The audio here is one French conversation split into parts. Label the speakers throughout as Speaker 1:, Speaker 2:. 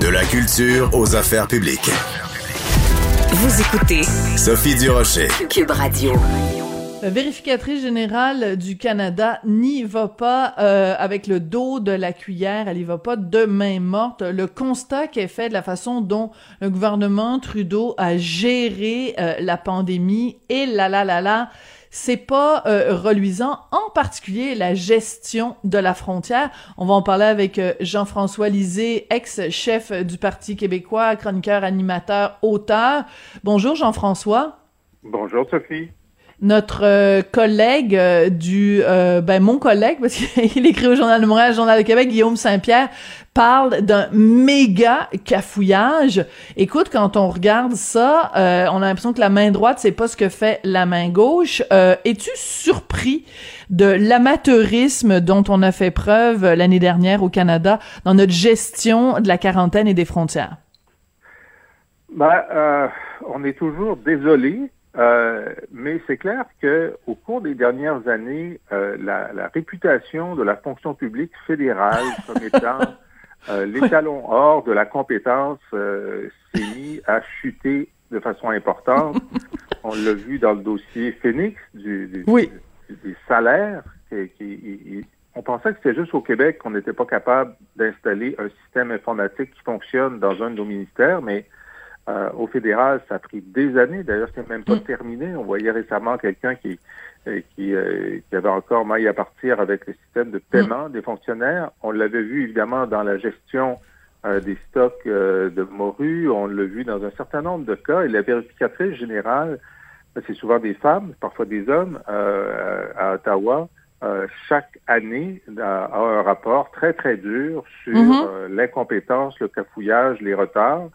Speaker 1: De la culture aux affaires publiques.
Speaker 2: Vous écoutez
Speaker 1: Sophie Durocher.
Speaker 2: Cube Radio.
Speaker 3: La vérificatrice générale du Canada n'y va pas euh, avec le dos de la cuillère, elle y va pas de main morte. Le constat qui est fait de la façon dont le gouvernement Trudeau a géré euh, la pandémie et là là là là, c'est pas euh, reluisant, en particulier la gestion de la frontière. On va en parler avec euh, Jean-François Lisée, ex-chef du Parti québécois, chroniqueur, animateur, auteur. Bonjour Jean-François.
Speaker 4: Bonjour Sophie
Speaker 3: notre euh, collègue euh, du euh, ben mon collègue parce qu'il écrit au Journal de Montréal, Journal de Québec, Guillaume Saint-Pierre parle d'un méga cafouillage. Écoute, quand on regarde ça, on a l'impression que la main droite c'est pas ce que fait la main gauche. Es-tu surpris de l'amateurisme dont on a fait preuve l'année dernière au Canada dans notre gestion de la quarantaine et des frontières?
Speaker 4: Ben, on est toujours désolé euh, mais c'est clair que au cours des dernières années, euh, la, la, réputation de la fonction publique fédérale comme étant euh, l'étalon or de la compétence euh, s'est mis à chuter de façon importante. On l'a vu dans le dossier Phoenix du, du,
Speaker 3: oui.
Speaker 4: des salaires. Qui, qui, on pensait que c'était juste au Québec qu'on n'était pas capable d'installer un système informatique qui fonctionne dans un de nos ministères, mais euh, au fédéral, ça a pris des années. D'ailleurs, c'est même pas mm. terminé. On voyait récemment quelqu'un qui, euh, qui, euh, qui, avait encore maille à partir avec le système de paiement mm. des fonctionnaires. On l'avait vu évidemment dans la gestion des stocks de morue. On l'a vu dans un certain nombre de cas. Et la vérificatrice générale, c'est souvent des femmes, parfois des hommes, à Ottawa. chaque année a, un rapport très très dur sur mm-hmm. l'incompétence, le cafouillage, les retards.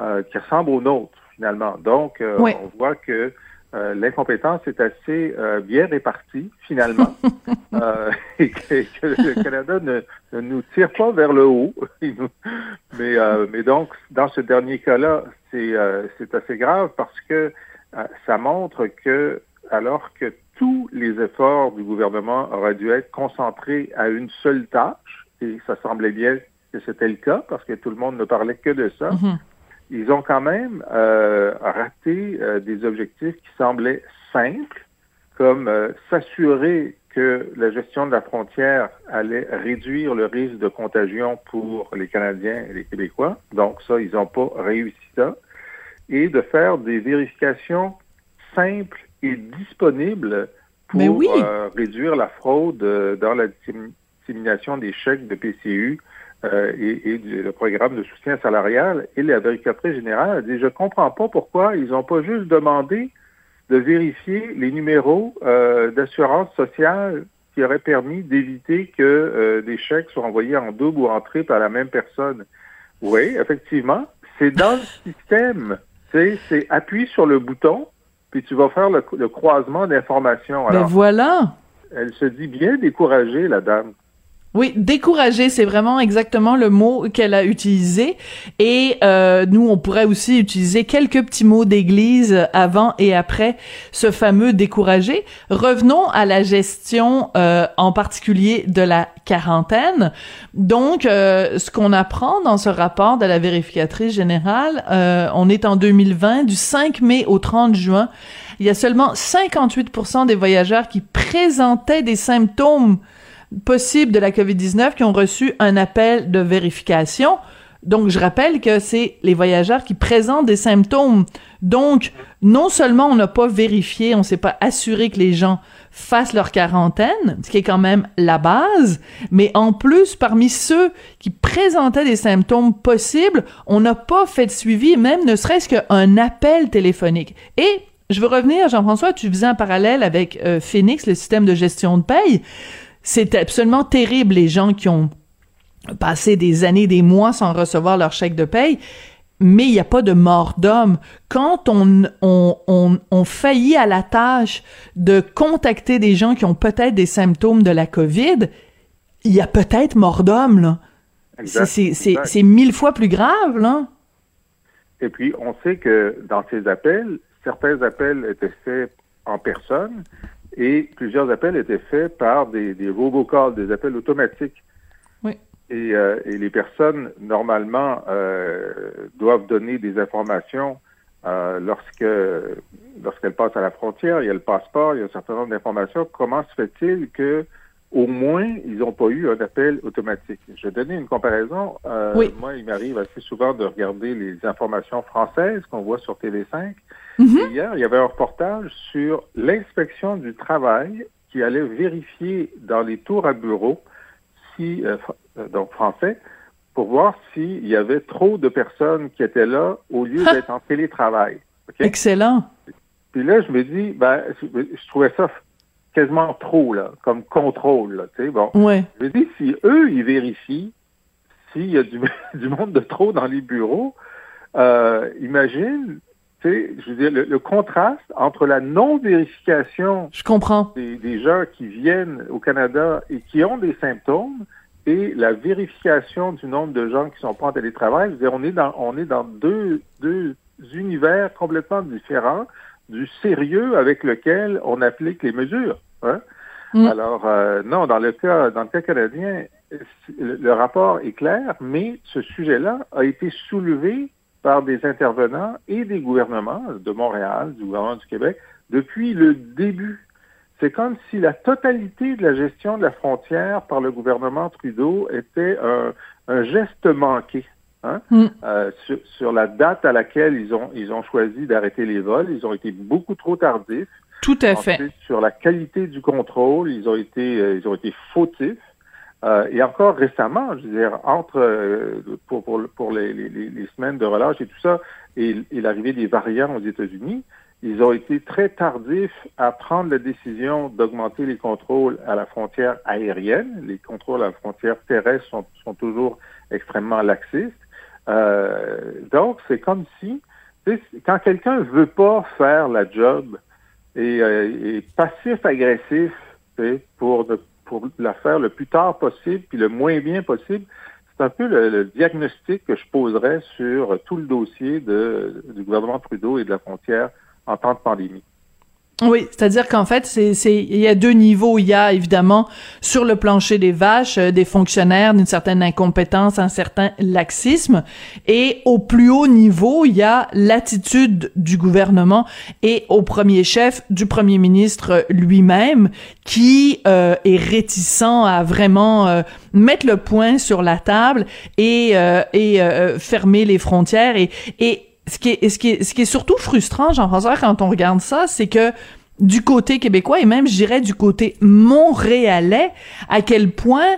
Speaker 4: Euh, qui ressemble aux nôtres, finalement. Donc, euh, on voit que euh, l'incompétence est assez bien répartie, finalement, et que, le Canada ne, ne, nous tire pas vers le haut. mais, mais donc, dans ce dernier cas-là, c'est assez grave parce que ça montre que, alors que tous les efforts du gouvernement auraient dû être concentrés à une seule tâche, et ça semblait bien que c'était le cas parce que tout le monde ne parlait que de ça, mm-hmm ils ont quand même euh, raté euh, des objectifs qui semblaient simples, comme euh, s'assurer que la gestion de la frontière allait réduire le risque de contagion pour les Canadiens et les Québécois. Donc ça, ils n'ont pas réussi ça. Et de faire des vérifications simples et disponibles pour réduire la fraude dans la dissémination des chèques de PCU euh, et, et le programme de soutien salarial. Et la vérificatrice générale a dit, je comprends pas pourquoi ils n'ont pas juste demandé de vérifier les numéros euh, d'assurance sociale qui auraient permis d'éviter que euh, des chèques soient envoyés en double ou en triple à la même personne. Oui, effectivement, c'est dans le système. C'est appuie sur le bouton, puis tu vas faire le, le croisement d'informations.
Speaker 3: Ben voilà.
Speaker 4: Elle se dit bien découragée, la dame.
Speaker 3: Oui, décourager, c'est vraiment exactement le mot qu'elle a utilisé. Et euh, nous, on pourrait aussi utiliser quelques petits mots d'église avant et après ce fameux décourager. Revenons à la gestion, euh, en particulier de la quarantaine. Donc, euh, ce qu'on apprend dans ce rapport de la vérificatrice générale, on est en 2020, du 5 mai au 30 juin, il y a seulement 58% des voyageurs qui présentaient des symptômes possibles de la COVID-19 qui ont reçu un appel de vérification. Donc, je rappelle que c'est les voyageurs qui présentent des symptômes. Donc, non seulement on n'a pas vérifié, on s'est pas assuré que les gens fassent leur quarantaine, ce qui est quand même la base, mais en plus, parmi ceux qui présentaient des symptômes possibles, on n'a pas fait de suivi, même ne serait-ce qu'un appel téléphonique. Et je veux revenir, Jean-François, tu faisais un parallèle avec euh, Phoenix, le système de gestion de paye. C'est absolument terrible les gens qui ont passé des années, des mois sans recevoir leur chèque de paye. Mais il n'y a pas de mort d'homme. Quand on, on, on, on, faillit à la tâche de contacter des gens qui ont peut-être des symptômes de la COVID, il y a peut-être mort d'homme, là. C'est mille fois plus grave, là.
Speaker 4: Et puis, on sait que dans ces appels, certains appels étaient faits en personne, et plusieurs appels étaient faits par des, des robocalls, des appels automatiques.
Speaker 3: Oui.
Speaker 4: Et, et, les personnes, normalement, doivent donner des informations lorsque lorsqu'elles passent à la frontière. Il y a le passeport, il y a un certain nombre d'informations. Comment se fait-il que au moins, ils n'ont pas eu un appel automatique. Je vais donner une comparaison. Euh, Moi, il m'arrive assez souvent de regarder les informations françaises qu'on voit sur TV5. Mm-hmm. Hier, il y avait un reportage sur l'inspection du travail qui allait vérifier dans les tours à bureau, si, euh, euh, donc français, pour voir s'il y avait trop de personnes qui étaient là au lieu d'être en télétravail.
Speaker 3: Excellent.
Speaker 4: Puis là, je me dis, ben, je trouvais ça quasiment trop, là, comme contrôle, là, tu sais, bon.
Speaker 3: Ouais.
Speaker 4: Je dis, si eux, ils vérifient s'il y a du, du, monde de trop dans les bureaux, euh, imagine, tu sais, je veux dire, le, contraste entre la non-vérification
Speaker 3: je comprends.
Speaker 4: Des, des, gens qui viennent au Canada et qui ont des symptômes et la vérification du nombre de gens qui sont pas en télétravail, je veux dire, on est dans, on est dans deux, deux univers complètement différents du sérieux avec lequel on applique les mesures. Hein? Mm. Alors, euh, non, dans le cas, dans le cas canadien, le, rapport est clair, mais ce sujet-là a été soulevé par des intervenants et des gouvernements de Montréal, du gouvernement du Québec, depuis le début. C'est comme si la totalité de la gestion de la frontière par le gouvernement Trudeau était un, un geste manqué. Hein? Mm. Euh, sur, la date à laquelle ils ont, ils ont choisi d'arrêter les vols, ils ont été beaucoup trop tardifs.
Speaker 3: Tout à fait.
Speaker 4: Sur la qualité du contrôle, ils ont été, euh, ils ont été fautifs. Euh, et encore récemment, je veux dire, entre pour, pour, pour les, les, les, semaines de relâche et tout ça, et, et l'arrivée des variants aux États-Unis, ils ont été très tardifs à prendre la décision d'augmenter les contrôles à la frontière aérienne. Les contrôles à la frontière terrestre sont, sont toujours extrêmement laxistes. Euh, donc, c'est comme si, quand quelqu'un veut pas faire la job et, euh, passif-agressif pour, pour la faire le plus tard possible puis le moins bien possible, c'est un peu le, diagnostic que je poserais sur tout le dossier de, du gouvernement Trudeau et de la frontière en temps de pandémie.
Speaker 3: Oui, c'est-à-dire qu'en fait, c'est, il y a deux niveaux. Il y a évidemment sur le plancher des vaches euh, des fonctionnaires d'une certaine incompétence, un certain laxisme, et au plus haut niveau, il y a l'attitude du gouvernement et au premier chef du premier ministre lui-même qui euh, est réticent à vraiment euh, mettre le point sur la table et et fermer les frontières et ce qui est, ce qui est, ce qui est surtout frustrant, Jean-François, quand on regarde ça, c'est que du côté québécois et même, je dirais, du côté montréalais, à quel point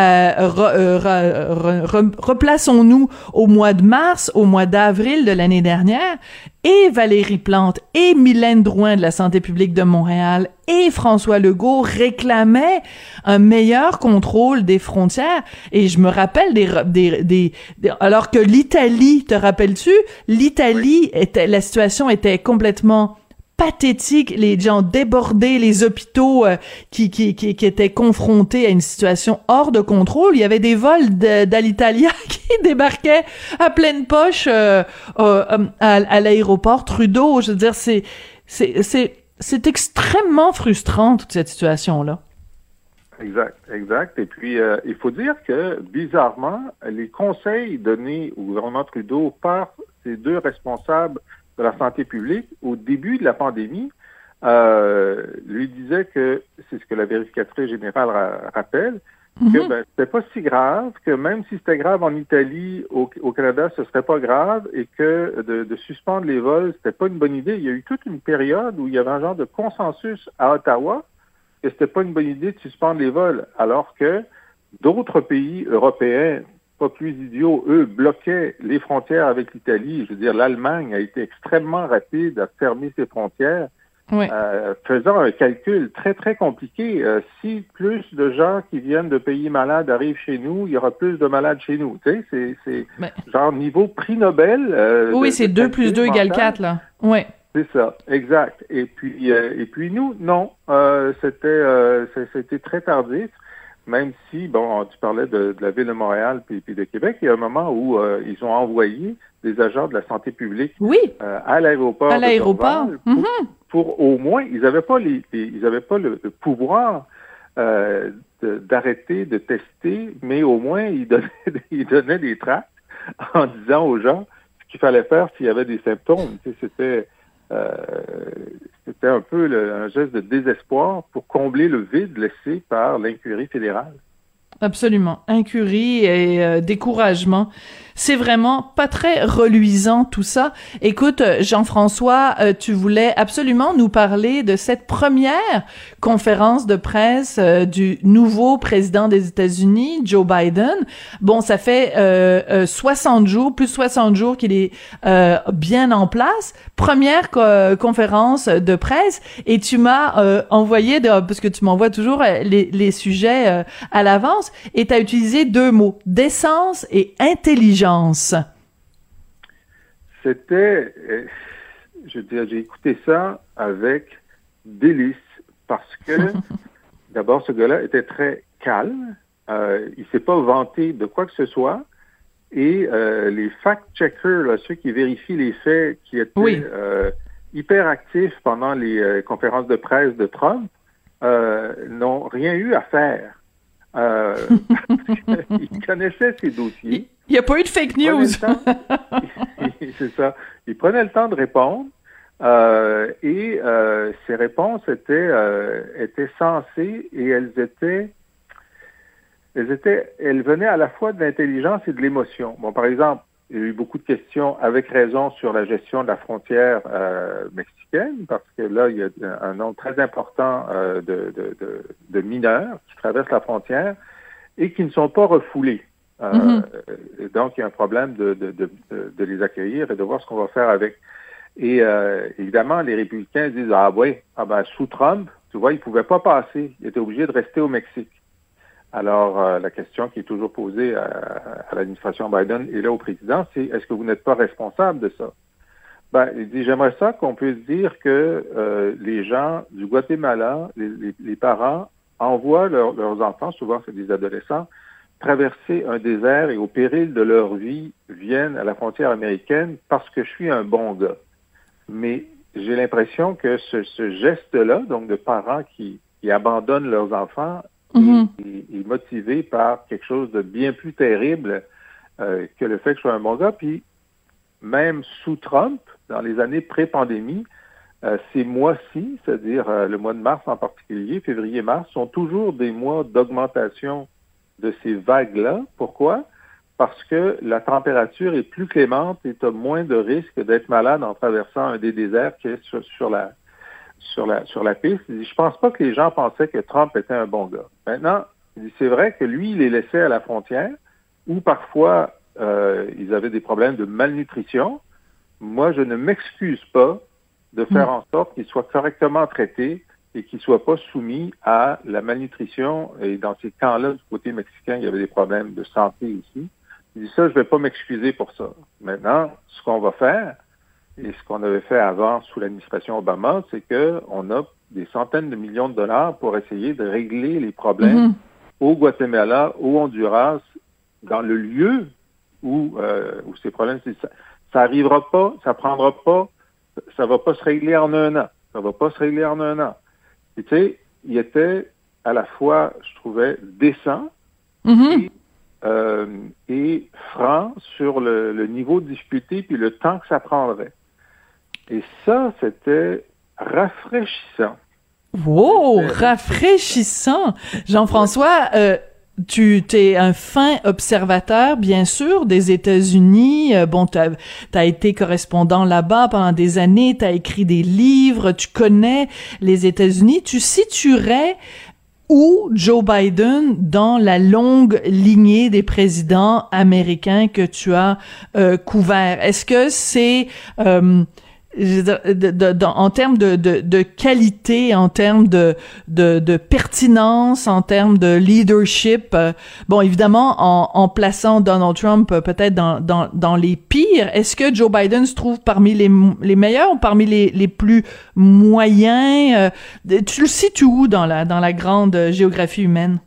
Speaker 3: euh, euh, replaçons-nous au mois de mars, au mois d'avril de l'année dernière, et Valérie Plante et Mylène Drouin de la Santé publique de Montréal et François Legault réclamaient un meilleur contrôle des frontières. Et je me rappelle des, des, des, alors que l'Italie, te rappelles-tu, l'Italie était, la situation était complètement pathétique, les gens débordés, les hôpitaux euh, qui, qui, étaient confrontés à une situation hors de contrôle. Il y avait des vols d'Alitalia qui débarquaient à pleine poche euh, euh, à, à l'aéroport Trudeau. Je veux dire, c'est c'est extrêmement frustrant toute cette situation là.
Speaker 4: Exact, exact. Et puis, il faut dire que, bizarrement, les conseils donnés au gouvernement Trudeau par ces deux responsables de la santé publique, au début de la pandémie, euh, lui disait que, c'est ce que la vérificatrice générale rappelle, que mhm. ben, c'était pas si grave, que même si c'était grave en Italie, au, Canada, ce serait pas grave, et que de, suspendre les vols, c'était pas une bonne idée. Il y a eu toute une période où il y avait un genre de consensus à Ottawa que c'était pas une bonne idée de suspendre les vols, alors que d'autres pays européens, pas plus idiots, eux, bloquaient les frontières avec l'Italie. Je veux dire, l'Allemagne a été extrêmement rapide à fermer ses frontières, euh, faisant un calcul très, très compliqué. Euh, si plus de gens qui viennent de pays malades arrivent chez nous, il y aura plus de malades chez nous. Tu sais, c'est genre niveau prix Nobel.
Speaker 3: Euh, oui, c'est 2 plus 2 égale 4, là. Oui.
Speaker 4: C'est ça, exact. Et puis, et puis nous, non, c'était, c'était très tardif même si, bon, tu parlais de, la ville de Montréal puis, puis, de Québec, il y a un moment où euh, ils ont envoyé des agents de la santé publique
Speaker 3: oui.
Speaker 4: euh, à l'aéroport.
Speaker 3: À l'aéroport.
Speaker 4: Pour, mm-hmm. pour, au moins, ils n'avaient pas les, ils avaient pas le, pouvoir d'arrêter de, tester, mais au moins il donnait, il donnait des tracts en disant aux gens ce qu'il fallait faire s'il y avait des symptômes. C'était c'était un peu un geste de désespoir pour combler le vide laissé par l'incurie fédérale.
Speaker 3: Absolument. Incurie et euh, découragement. C'est vraiment pas très reluisant tout ça. Écoute, Jean-François, euh, tu voulais absolument nous parler de cette première conférence de presse euh, du nouveau président des États-Unis, Joe Biden. Bon, ça fait 60 jours, plus de 60 jours qu'il est bien en place. Première conférence de presse et tu m'as envoyé, de, parce que tu m'envoies toujours les, les sujets à l'avance, et tu as utilisé deux mots, décence et intelligence.
Speaker 4: C'était, euh, je dirais, j'ai écouté ça avec délice parce que, d'abord, ce gars-là était très calme. Euh, il s'est pas vanté de quoi que ce soit. Et euh, les fact-checkers, ceux qui vérifient les faits, qui étaient euh, hyper actifs pendant les conférences de presse de Trump, n'ont rien eu à faire. Euh, il connaissait ses dossiers.
Speaker 3: Il n'y a pas eu de fake news.
Speaker 4: C'est ça. Il prenait le temps de répondre. Euh, et euh, ces réponses étaient, euh, étaient sensées et elles étaient, elles étaient, elles venaient à la fois de l'intelligence et de l'émotion. Bon, par exemple, il y a eu beaucoup de questions avec raison sur la gestion de la frontière euh, mexicaine, parce que là, il y a un nombre très important euh, de, de, de, de, mineurs qui traversent la frontière et qui ne sont pas refoulés. Euh, mm-hmm. Donc, il y a un problème de, de, les accueillir et de voir ce qu'on va faire avec. Et euh, évidemment, les républicains disent, ah oui, ah ben, sous Trump, tu vois, ils ne pouvaient pas passer. Ils étaient obligés de rester au Mexique. Alors, euh, la question qui est toujours posée à, l'administration Biden et là au président, c'est est-ce que vous n'êtes pas responsable de ça? Ben, il dit, j'aimerais ça qu'on puisse dire que euh, les gens du Guatemala, les, parents, envoient leurs enfants, souvent c'est des adolescents, traverser un désert et au péril de leur vie viennent à la frontière américaine parce que je suis un bon gars. Mais j'ai l'impression que ce, ce geste-là, donc de parents qui, qui abandonnent leurs enfants, Mm-hmm. est, motivé par quelque chose de bien plus terrible euh, que le fait que je sois un bon gars. Puis même sous Trump, dans les années pré-pandémie, euh, ces mois-ci, c'est-à-dire euh, le mois de mars en particulier, février-mars, sont toujours des mois d'augmentation de ces vagues-là. Pourquoi? Parce que la température est plus clémente et tu as moins de risques d'être malade en traversant un des déserts qui est sur la, sur la, sur la piste. Il dit, je pense pas que les gens pensaient que Trump était un bon gars. Maintenant, c'est vrai que lui, il les laissait à la frontière, où parfois euh, ils avaient des problèmes de malnutrition. Moi, je ne m'excuse pas de faire hmm. en sorte qu'ils soient correctement traités et qu'ils soient pas soumis à la malnutrition. Et dans ces camps-là, du côté mexicain, il y avait des problèmes de santé aussi. Il dit ça, je vais pas m'excuser pour ça. Maintenant, ce qu'on va faire, et ce qu'on avait fait avant sous l'administration Obama, c'est qu'on a des centaines de millions de dollars pour essayer de régler les problèmes mhm. au Guatemala, au Honduras, dans le lieu où, euh, où ces problèmes, ça, ça arrivera pas, ça prendra pas, ça va pas se régler en un an. Ça va pas se régler en un an. Et tu sais, il était à la fois, je trouvais, décent mhm. et, euh, et, franc sur le, le niveau de difficulté puis le temps que ça prendrait. Et ça, c'était rafraîchissant.
Speaker 3: Wow, rafraîchissant. Jean-François, euh, tu t'es un fin observateur, bien sûr, des États-Unis. Euh, bon, tu as, été correspondant là-bas pendant des années, tu as écrit des livres, tu connais les États-Unis. Tu situerais où Joe Biden dans la longue lignée des présidents américains que tu as euh, couvert? Est-ce que c'est en termes de, de, de, qualité, en termes de, de, de, pertinence, en termes de leadership. Euh, bon, évidemment, en, en plaçant Donald Trump euh, peut-être dans, dans, dans les pires, est-ce que Joe Biden se trouve parmi les, les meilleurs ou parmi les, les plus moyens? Euh, tu le situes où dans la, dans la grande géographie humaine?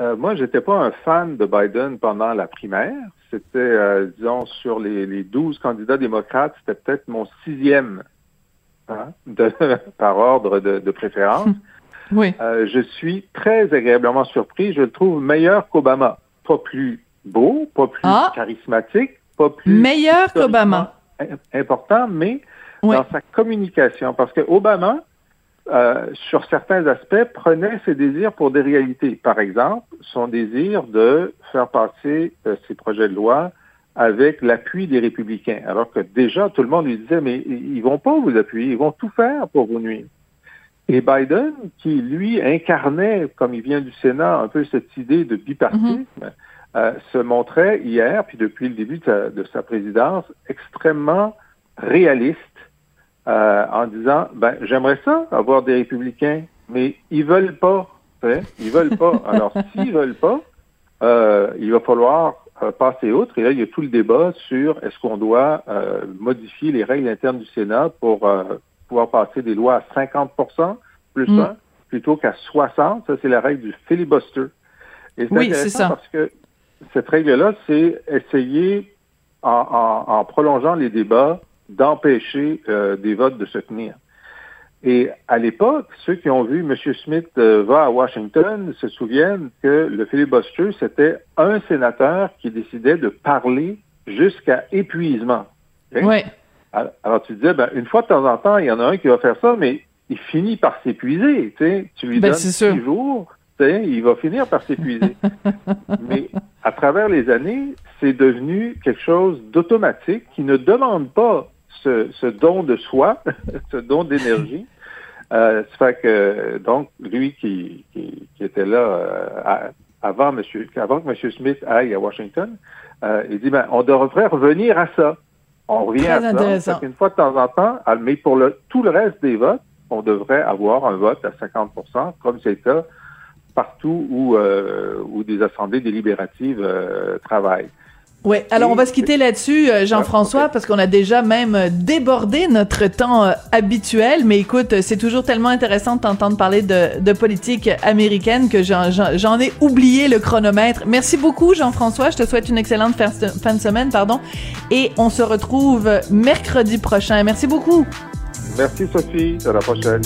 Speaker 4: Euh, moi, j'étais pas un fan de Biden pendant la primaire c'était, euh, disons, sur les, les 12 candidats démocrates, c'était peut-être mon sixième hein, de, par ordre de, préférence.
Speaker 3: Oui.
Speaker 4: Euh, je suis très agréablement surpris. Je le trouve meilleur qu'Obama. Pas plus beau, pas plus
Speaker 3: Ah.
Speaker 4: charismatique, pas plus
Speaker 3: Meilleur qu'Obama.
Speaker 4: important, mais
Speaker 3: Oui.
Speaker 4: dans sa communication. Parce que Obama, euh, sur certains aspects, prenait ses désirs pour des réalités. Par exemple, son désir de faire passer euh, ses projets de loi avec l'appui des républicains. Alors que déjà, tout le monde lui disait, mais ils vont pas vous appuyer, ils vont tout faire pour vous nuire. Et Biden, qui lui incarnait, comme il vient du Sénat, un peu cette idée de bipartisme, euh, se montrait hier, puis depuis le début de sa, de sa présidence, extrêmement réaliste euh, en disant ben j'aimerais ça avoir des républicains, mais ils veulent pas. Ils veulent pas. Alors s'ils veulent pas, euh, il va falloir euh, passer outre. Et là, il y a tout le débat sur est-ce qu'on doit euh, modifier les règles internes du Sénat pour euh, pouvoir passer des lois à 50% plus
Speaker 3: Mm.
Speaker 4: 1 plutôt qu'à 60. Ça, c'est la règle du filibuster. Et c'est
Speaker 3: Oui,
Speaker 4: intéressant
Speaker 3: c'est ça.
Speaker 4: parce que cette règle-là, c'est essayer, en, en- en prolongeant les débats, d'empêcher euh, des votes de se tenir. Et à l'époque, ceux qui ont vu M. Smith euh, va à Washington se souviennent que le filibuster, c'était un sénateur qui décidait de parler jusqu'à épuisement. Ok?
Speaker 3: Oui.
Speaker 4: Alors, alors, tu disais, ben, une fois de temps en temps, il y en a un qui va faire ça, mais il finit par s'épuiser. Tu, lui
Speaker 3: Ben,
Speaker 4: donnes
Speaker 3: sûr.
Speaker 4: six jours, il va finir par s'épuiser. mais à travers les années, c'est devenu quelque chose d'automatique qui ne demande pas ce, ce don de soi, ce don d'énergie. Euh, ça fait que, donc, lui qui, qui, qui était là euh, à- avant, monsieur, avant que M. Smith aille à Washington, euh, il dit, ben, on devrait revenir à ça. On revient
Speaker 3: Très
Speaker 4: à ça. qu'une fois de temps en temps, ah, mais pour le, tout le reste des votes, on devrait avoir un vote à 50% comme c'est le cas partout où, euh, où des assemblées délibératives travaillent.
Speaker 3: Oui, alors on va se quitter là-dessus, euh, Jean-François, parce qu'on a déjà même euh, débordé notre temps euh, habituel. Mais écoute, c'est toujours tellement intéressant de t'entendre parler de, de politique américaine que j'en- ai oublié le chronomètre. Merci beaucoup, Jean-François. Je te souhaite une excellente fin fin de semaine, pardon. Et on se retrouve mercredi prochain. Merci beaucoup.
Speaker 4: Merci Sophie, à la prochaine.